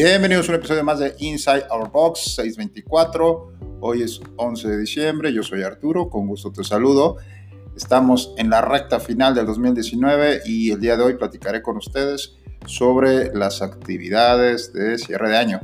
Bienvenidos a un episodio más de Inside Our Box 624. Hoy es 11 de diciembre, yo soy Arturo, con gusto te saludo. Estamos en la recta final del 2019 y el día de hoy platicaré con ustedes sobre las actividades de cierre de año.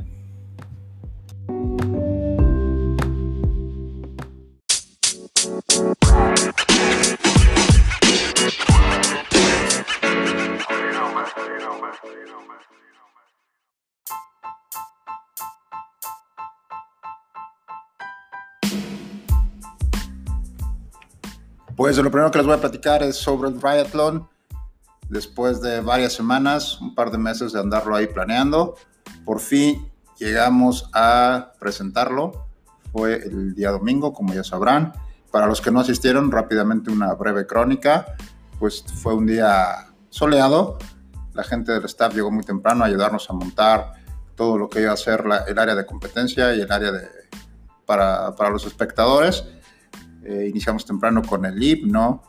Pues lo primero que les voy a platicar es sobre el triatlón. Después de varias semanas, un par de meses de andarlo ahí planeando, por fin llegamos a presentarlo. Fue el día domingo, como ya sabrán. Para los que no asistieron, rápidamente una breve crónica. Pues fue un día soleado. La gente del staff llegó muy temprano a ayudarnos a montar todo lo que iba a ser el área de competencia y el área de, para, para los espectadores eh, iniciamos temprano con el himno.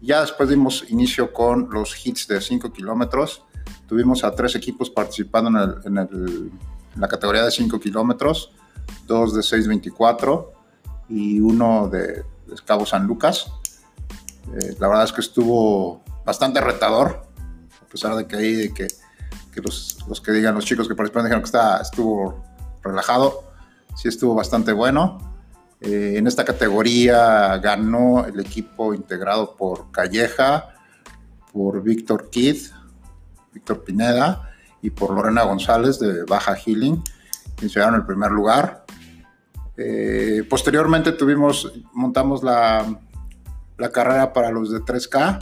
Ya después dimos inicio con los hits de 5 kilómetros. Tuvimos a tres equipos participando en, la categoría de 5 kilómetros, dos de 6.24 y uno de, Cabo San Lucas. Eh, la verdad es que estuvo bastante retador, a pesar de que ahí de que, los, los, que digan los chicos que participaron dijeron que está, estuvo relajado, sí estuvo bastante bueno. Eh, en esta categoría ganó el equipo integrado por Calleja, por Víctor Kidd, Víctor Pineda y por Lorena González de Baja Healing, que llegaron el primer lugar. Eh, posteriormente tuvimos, montamos la, la carrera para los de 3K.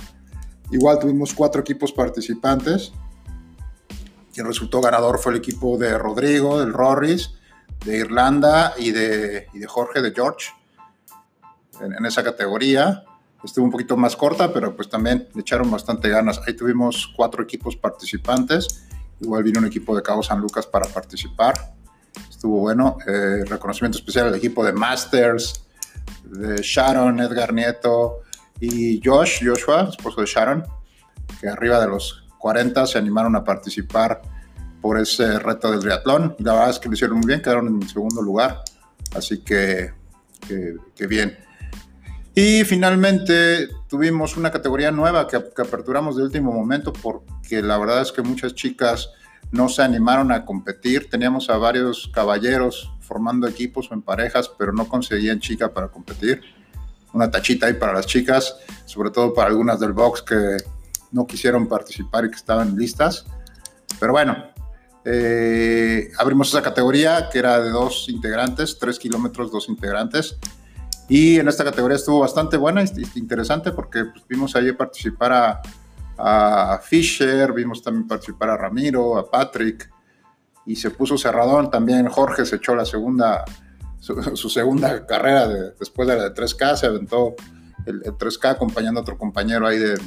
Igual tuvimos cuatro equipos participantes. Quien resultó ganador fue el equipo de Rodrigo, del Rorris, de Irlanda y de, de Jorge, de George, en, esa categoría. Estuvo un poquito más corta, pero pues también le echaron bastante ganas. Ahí tuvimos cuatro equipos participantes. Igual vino un equipo de Cabo San Lucas para participar. Estuvo bueno. Eh, reconocimiento especial al equipo de Masters, de Sharon, Edgar Nieto y Josh, Joshua, esposo de Sharon, que arriba de los 40 se animaron a participar por ese reto del triatlón. La verdad es que lo hicieron muy bien, quedaron en segundo lugar. Así que, que, bien. Y finalmente tuvimos una categoría nueva que, que, aperturamos de último momento porque la verdad es que muchas chicas no se animaron a competir. Teníamos a varios caballeros formando equipos o en parejas, pero no conseguían chica para competir. Una tachita ahí para las chicas, sobre todo para algunas del box que no quisieron participar y que estaban listas. Pero bueno, eh, abrimos esa categoría que era de dos integrantes, tres kilómetros, dos integrantes. Y en esta categoría estuvo bastante buena interesante porque pues, vimos ahí participar a, a, Fisher, vimos también participar a Ramiro, a Patrick, y se puso cerradón. También Jorge se echó la segunda, su, segunda carrera después de la de 3K, se aventó el, 3K acompañando a otro compañero ahí de,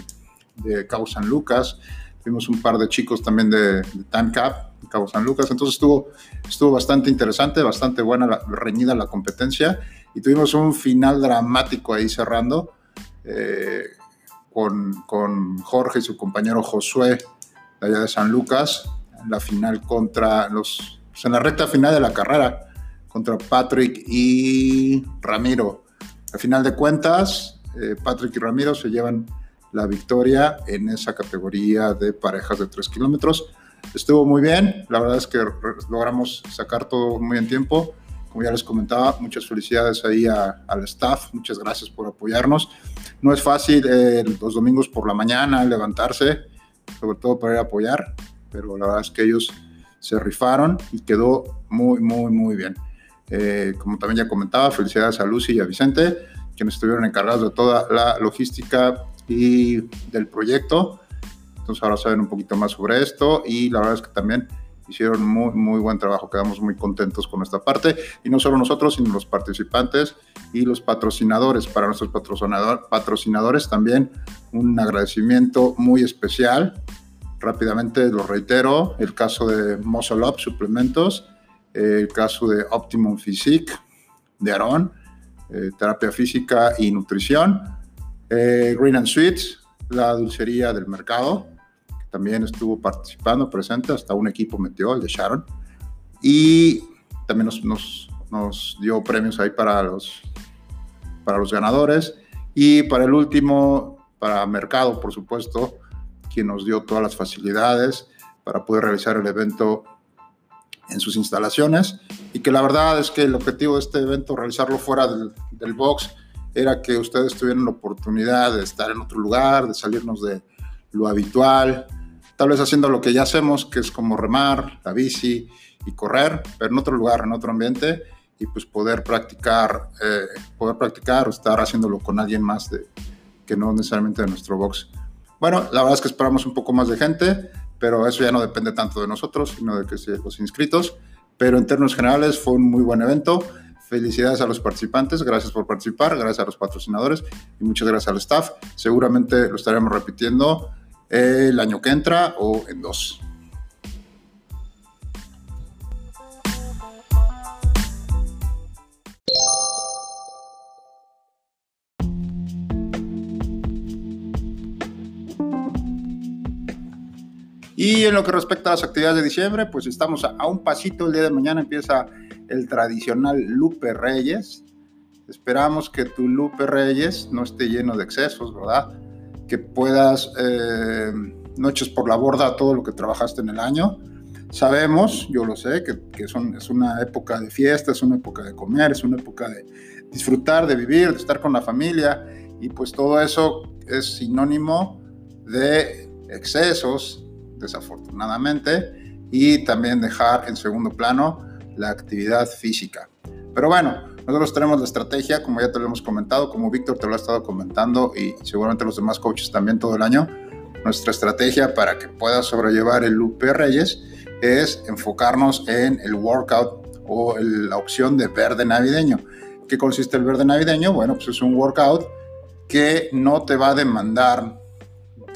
de Cabo San Lucas. Vimos un par de chicos también de, de Time Cap, Cabo San Lucas. Entonces estuvo, estuvo bastante interesante, bastante buena, la, reñida la competencia y tuvimos un final dramático ahí cerrando eh, con, con, Jorge y su compañero Josué de allá de San Lucas en la final contra los, pues, en la recta final de la carrera contra Patrick y Ramiro. Al final de cuentas, eh, Patrick y Ramiro se llevan la victoria en esa categoría de parejas de 3 kilómetros estuvo muy bien. La verdad es que logramos sacar todo muy en tiempo. Como ya les comentaba, muchas felicidades ahí al staff. Muchas gracias por apoyarnos. No es fácil eh, los domingos por la mañana levantarse, sobre todo para ir a apoyar, pero la verdad es que ellos se rifaron y quedó muy, muy, muy bien. Eh, como también ya comentaba, felicidades a Lucy y a Vicente, quienes estuvieron encargados de toda la logística y del proyecto. Entonces ahora saben un poquito más sobre esto y la verdad es que también hicieron muy, muy buen trabajo. Quedamos muy contentos con esta parte. Y no solo nosotros, sino los participantes y los patrocinadores. Para nuestros patrocinador, patrocinadores también un agradecimiento muy especial. Rápidamente lo reitero, el caso de Muscle Up Suplementos, el caso de Optimum Physique, de Aaron, eh, terapia física y nutrición, eh, Green and Sweets, la dulcería del mercado, también estuvo participando, presente, hasta un equipo metió, el de Sharon. y también nos, nos, nos dio premios ahí para los, para los ganadores. Y para el último, para Mercado, por supuesto, quien nos dio todas las facilidades para poder realizar el evento en sus instalaciones y que la verdad es que el objetivo de este evento, realizarlo fuera del, del box, era que ustedes tuvieran la oportunidad de estar en otro lugar, de salirnos de lo habitual, tal vez haciendo lo que ya hacemos, que es como remar, la bici y correr, pero en otro lugar, en otro ambiente, y pues poder practicar, eh, poder practicar o estar haciéndolo con alguien más de, que no necesariamente de nuestro box. Bueno, la verdad es que esperamos un poco más de gente, pero eso ya no depende tanto de nosotros, sino de que los inscritos. Pero en términos generales fue un muy buen evento. Felicidades a los participantes, gracias por participar, gracias a los patrocinadores y muchas gracias al staff. Seguramente lo estaremos repitiendo el año que entra o en dos. Y en lo que respecta a las actividades de diciembre, pues estamos a, un pasito. El día de mañana empieza el tradicional Lupe Reyes. Esperamos que tu Lupe Reyes no esté lleno de excesos, ¿verdad? Que puedas, eh, no eches por la borda todo lo que trabajaste en el año. Sabemos, yo lo sé, que, es una época de fiesta, es una época de comer, es una época de disfrutar, de vivir, de estar con la familia. Y pues todo eso es sinónimo de excesos, desafortunadamente, y también dejar en segundo plano la actividad física. Pero bueno, nosotros tenemos la estrategia, como ya te lo hemos comentado, como Víctor te lo ha estado comentando y seguramente los demás coaches también todo el año, nuestra estrategia para que puedas sobrellevar el Lupe Reyes es enfocarnos en el workout o la opción de verde navideño. ¿Qué consiste el verde navideño? Bueno, pues es un workout que no te va a demandar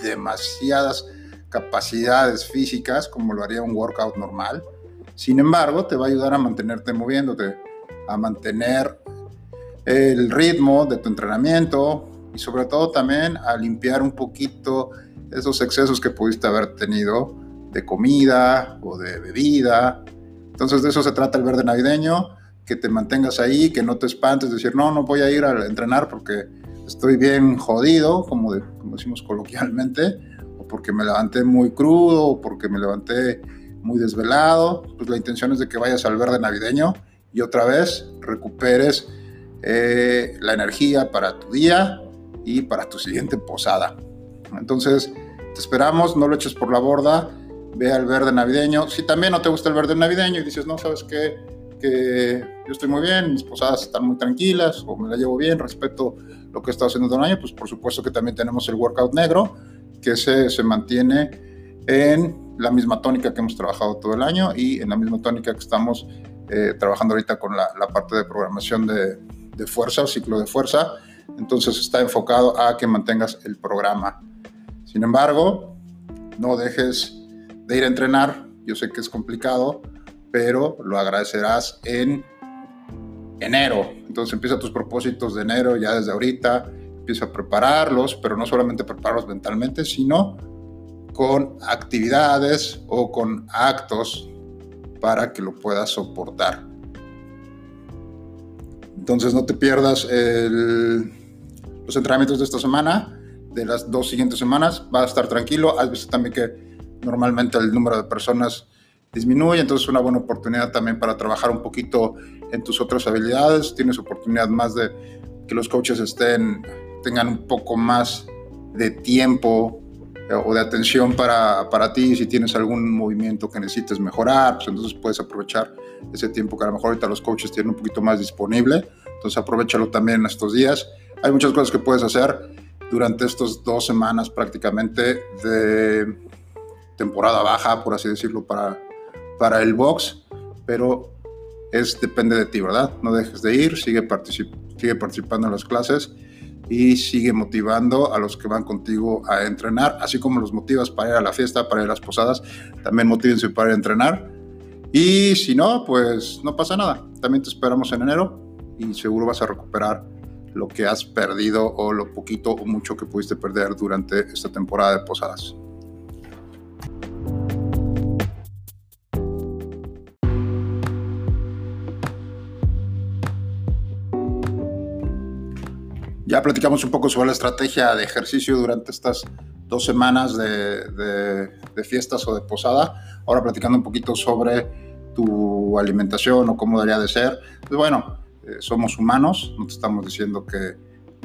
demasiadas capacidades físicas como lo haría un workout normal. Sin embargo, te va a ayudar a mantenerte moviéndote, a mantener el ritmo de tu entrenamiento y sobre todo también a limpiar un poquito esos excesos que pudiste haber tenido de comida o de bebida. Entonces de eso se trata el verde navideño, que te mantengas ahí, que no te espantes, decir, no, no voy a ir a entrenar porque estoy bien jodido, como, como decimos coloquialmente, porque me levanté muy crudo o porque me levanté muy desvelado, pues la intención es de que vayas al verde navideño y otra vez recuperes eh, la energía para tu día y para tu siguiente posada. Entonces, te esperamos, no lo eches por la borda, ve al verde navideño. Si también no te gusta el verde navideño y dices, no, sabes qué, que yo estoy muy bien, mis posadas están muy tranquilas o me la llevo bien, respeto lo que he estado haciendo todo el año, pues por supuesto que también tenemos el workout negro, que se, se mantiene en la misma tónica que hemos trabajado todo el año y en la misma tónica que estamos eh, trabajando ahorita con la, parte de programación de, de, fuerza ciclo de fuerza. Entonces está enfocado a que mantengas el programa. Sin embargo, no dejes de ir a entrenar. Yo sé que es complicado, pero lo agradecerás en enero. Entonces empieza tus propósitos de enero ya desde ahorita empieza a prepararlos, pero no solamente prepararlos mentalmente, sino con actividades o con actos para que lo puedas soportar. Entonces no te pierdas los entrenamientos de esta semana, de las dos siguientes semanas, va a estar tranquilo. Has visto también que normalmente el número de personas disminuye, entonces es una buena oportunidad también para trabajar un poquito en tus otras habilidades. Tienes oportunidad más de que los coaches estén tengan un poco más de tiempo o de atención para, para ti, si tienes algún movimiento que necesites mejorar, pues entonces puedes aprovechar ese tiempo que a lo mejor ahorita los coaches tienen un poquito más disponible, entonces aprovechalo también en estos días. Hay muchas cosas que puedes hacer durante estas dos semanas prácticamente de temporada baja, por así decirlo, para, para el box, pero es, depende de ti, ¿verdad? No dejes de ir, sigue, particip sigue participando en las clases y sigue motivando a los que van contigo a entrenar, así como los motivas para ir a la fiesta, para ir a las posadas, también motívense para ir a entrenar. Y si no, pues no pasa nada. También te esperamos en enero y seguro vas a recuperar lo que has perdido o lo poquito o mucho que pudiste perder durante esta temporada de posadas. Ya platicamos un poco sobre la estrategia de ejercicio durante estas dos semanas de, fiestas o de posada. Ahora platicando un poquito sobre tu alimentación o cómo debería de ser. Pues bueno, eh, somos humanos, no te estamos diciendo que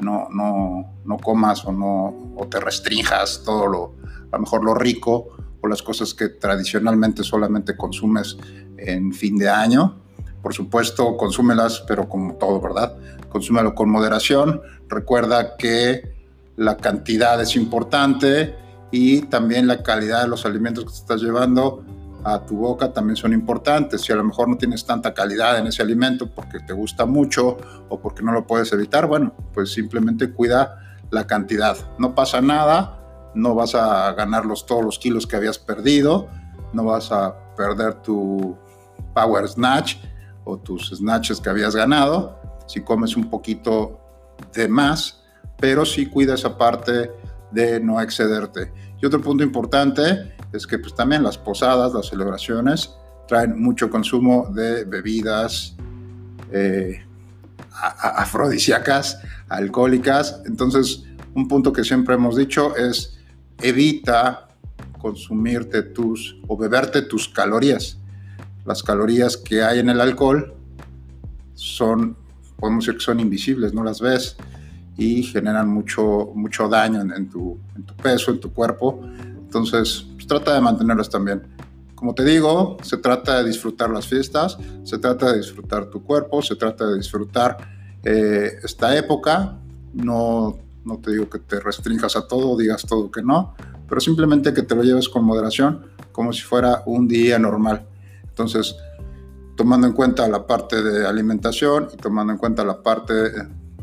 no, no, no comas o, no, o te restrinjas todo lo, a lo mejor lo rico o las cosas que tradicionalmente solamente consumes en fin de año. Por supuesto, consúmelas, pero como todo, ¿verdad? Consúmelo con moderación. Recuerda que la cantidad es importante y también la calidad de los alimentos que te estás llevando a tu boca también son importantes. Si a lo mejor no tienes tanta calidad en ese alimento porque te gusta mucho o porque no lo puedes evitar, bueno, pues simplemente cuida la cantidad. No pasa nada, no vas a ganar los, todos los kilos que habías perdido, no vas a perder tu power snatch o tus snatches que habías ganado si comes un poquito de más, pero sí cuida esa parte de no excederte. Y otro punto importante es que pues también las posadas, las celebraciones, traen mucho consumo de bebidas eh, afrodisíacas, alcohólicas. Entonces, un punto que siempre hemos dicho es evita consumirte tus o beberte tus calorías. Las calorías que hay en el alcohol son, podemos decir que son invisibles, no las ves y generan mucho, mucho daño en, tu, peso, en tu cuerpo. Entonces, pues, trata de mantenerlos también. Como te digo, se trata de disfrutar las fiestas, se trata de disfrutar tu cuerpo, se trata de disfrutar eh, esta época. No, no te digo que te restringas a todo, digas todo que no, pero simplemente que te lo lleves con moderación, como si fuera un día normal. Entonces, tomando en cuenta la parte de alimentación y tomando en cuenta la parte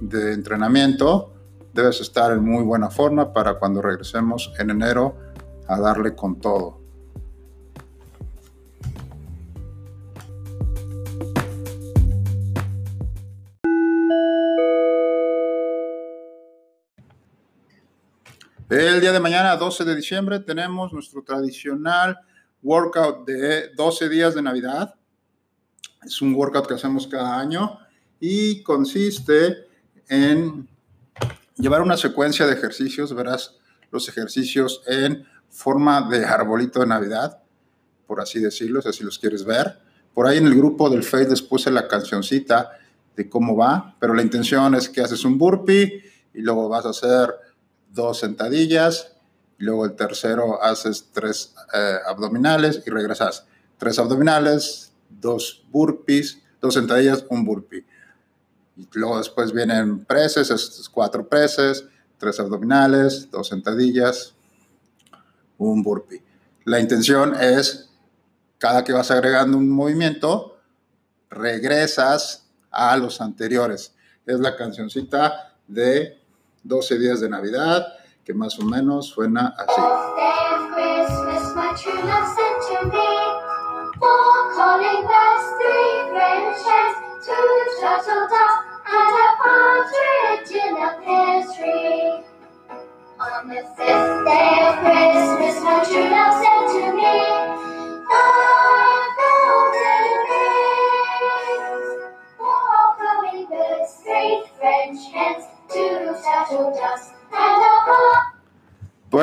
de entrenamiento, debes estar en muy buena forma para cuando regresemos en enero a darle con todo. El día de mañana, 12 de diciembre, tenemos nuestro tradicional workout de 12 días de Navidad. Es un workout que hacemos cada año y consiste en llevar una secuencia de ejercicios. Verás los ejercicios en forma de arbolito de Navidad, por así decirlo, si los quieres ver. Por ahí en el grupo del Face les puse la cancioncita de cómo va, pero la intención es que haces un burpee y luego vas a hacer dos sentadillas, luego el tercero haces tres eh, abdominales y regresas. Tres abdominales, dos burpees, dos sentadillas, un burpee. Y luego después vienen preses, cuatro preses, tres abdominales, dos sentadillas, un burpee. La intención es, cada que vas agregando un movimiento, regresas a los anteriores. Es la cancioncita de 12 días de Navidad, que más o menos suena así. On the fifth day of Christmas, my true love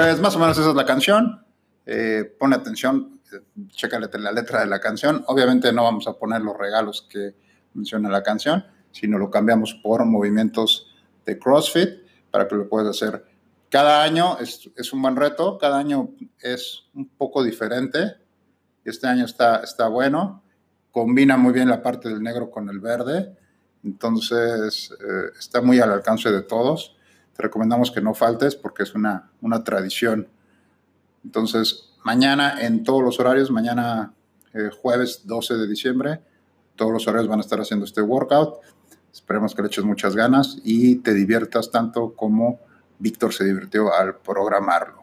Pues más o menos esa es la canción. Eh, pone atención, chécale la letra de la canción. Obviamente no vamos a poner los regalos que menciona la canción, sino lo cambiamos por movimientos de CrossFit para que lo puedas hacer cada año es, es, un buen reto, cada año es un poco diferente. Este año está, está bueno, combina muy bien la parte del negro con el verde, entonces eh, está muy al alcance de todos. Te recomendamos que no faltes porque es una, una tradición. Entonces, mañana en todos los horarios, mañana eh, jueves 12 de diciembre, todos los horarios van a estar haciendo este workout. Esperemos que le eches muchas ganas y te diviertas tanto como Víctor se divirtió al programarlo.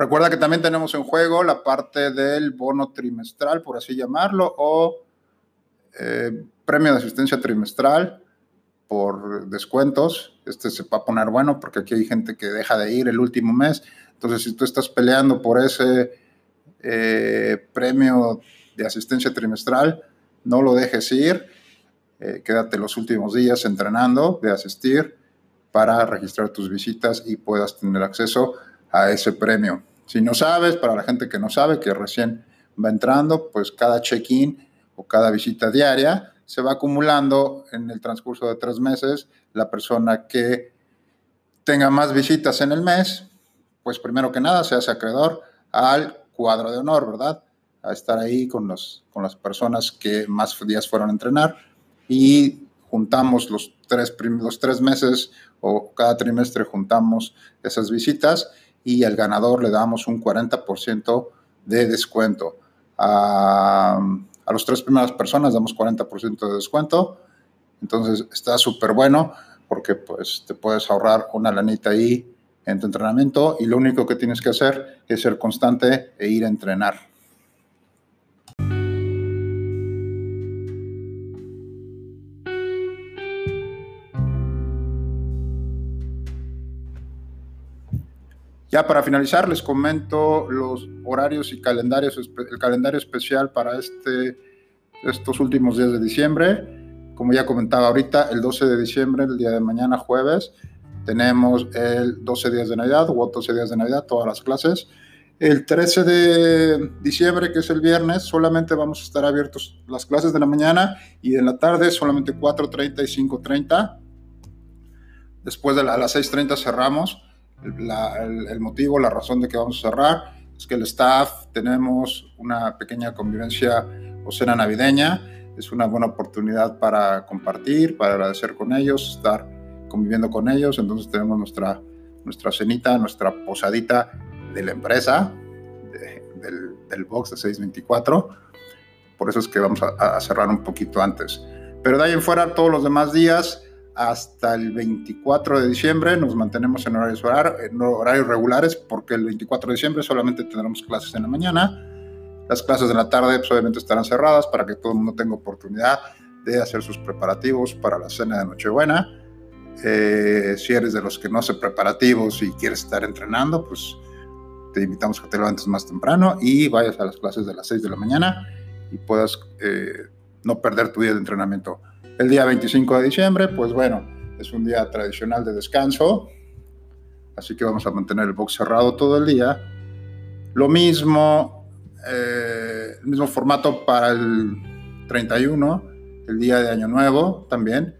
Recuerda que también tenemos en juego la parte del bono trimestral, por así llamarlo, o eh, premio de asistencia trimestral por descuentos. Este se va a poner bueno porque aquí hay gente que deja de ir el último mes Entonces, si tú estás peleando por ese eh, premio de asistencia trimestral, no lo dejes ir, eh, quédate los últimos días entrenando de asistir para registrar tus visitas y puedas tener acceso a ese premio. Si no sabes, para la gente que no sabe, que recién va entrando, pues cada check-in o cada visita diaria se va acumulando en el transcurso de tres meses. La persona que tenga más visitas en el mes, pues primero que nada se hace acreedor al cuadro de honor, ¿verdad? A estar ahí con, los, con las personas que más días fueron a entrenar y juntamos los tres, los tres meses o cada trimestre juntamos esas visitas y al ganador le damos un 40% de descuento. A, a las tres primeras personas damos 40% de descuento. Entonces está súper bueno porque pues te puedes ahorrar una lanita ahí en tu entrenamiento y lo único que tienes que hacer es ser constante e ir a entrenar. Ya para finalizar, les comento los horarios y calendarios, el calendario especial para este, estos últimos días de diciembre. Como ya comentaba ahorita, el 12 de diciembre, el día de mañana, jueves, tenemos el 12 días de Navidad o 12 días de Navidad, todas las clases. El 13 de diciembre, que es el viernes, solamente vamos a estar abiertos las clases de la mañana y en la tarde solamente 4.30 y 5.30. Después de las 6.30 cerramos el, motivo, la razón de que vamos a cerrar es que el staff tenemos una pequeña convivencia o cena navideña. Es una buena oportunidad para compartir, para agradecer con ellos, estar conviviendo con ellos. Entonces tenemos nuestra, nuestra cenita, nuestra posadita de la empresa, del, del, box de 624. Por eso es que vamos a, a cerrar un poquito antes. Pero de ahí en fuera, todos los demás días, hasta el 24 de diciembre nos mantenemos en horarios, en horarios regulares porque el 24 de diciembre solamente tendremos clases en la mañana. Las clases de la tarde pues, obviamente estarán cerradas para que todo el mundo tenga oportunidad de hacer sus preparativos para la cena de Nochebuena. Eh, si eres de los que no hace preparativos y quieres estar entrenando, pues te invitamos a que te levantes más temprano y vayas a las clases de las 6 de la mañana y puedas eh, no perder tu día de entrenamiento. El día 25 de diciembre, pues bueno, es un día tradicional de descanso, así que vamos a mantener el box cerrado todo el día. Lo mismo, eh, el mismo formato para el 31, el día de Año Nuevo también.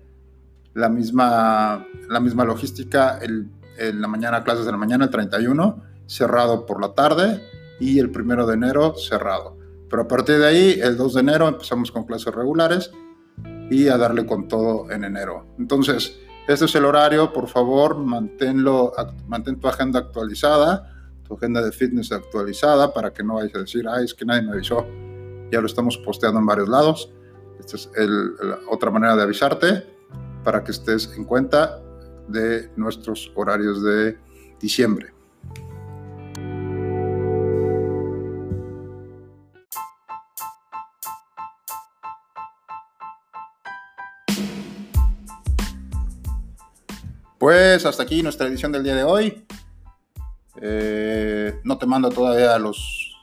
La misma, la misma logística, en la mañana, clases de la mañana, el 31, cerrado por la tarde, y el 1 de enero cerrado. Pero a partir de ahí, el 2 de enero empezamos con clases regulares y a darle con todo en enero. Entonces, este es el horario, por favor, manténlo, mantén tu agenda actualizada, tu agenda de fitness actualizada para que no vayas a decir, ay, es que nadie me avisó, ya lo estamos posteando en varios lados. Esta es otra manera de avisarte para que estés en cuenta de nuestros horarios de diciembre. Pues hasta aquí nuestra edición del día de hoy. Eh, no te mando todavía los,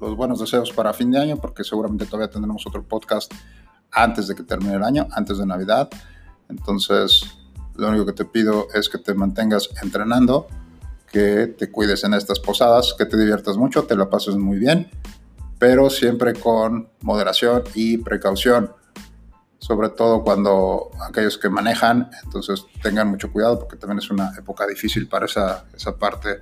los buenos deseos para fin de año porque seguramente todavía tendremos otro podcast antes de que termine el año, antes de Navidad. Entonces, lo único que te pido es que te mantengas entrenando, que te cuides en estas posadas, que te diviertas mucho, te lo pases muy bien, pero siempre con moderación y precaución sobre todo cuando aquellos que manejan, entonces tengan mucho cuidado porque también es una época difícil para esa, esa parte.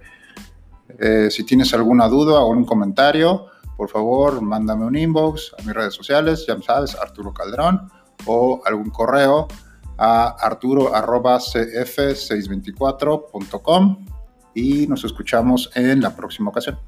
Eh, si tienes alguna duda o algún comentario, por favor, mándame un inbox a mis redes sociales, ya sabes, Arturo Calderón, o algún correo a arturo.cf624.com y nos escuchamos en la próxima ocasión.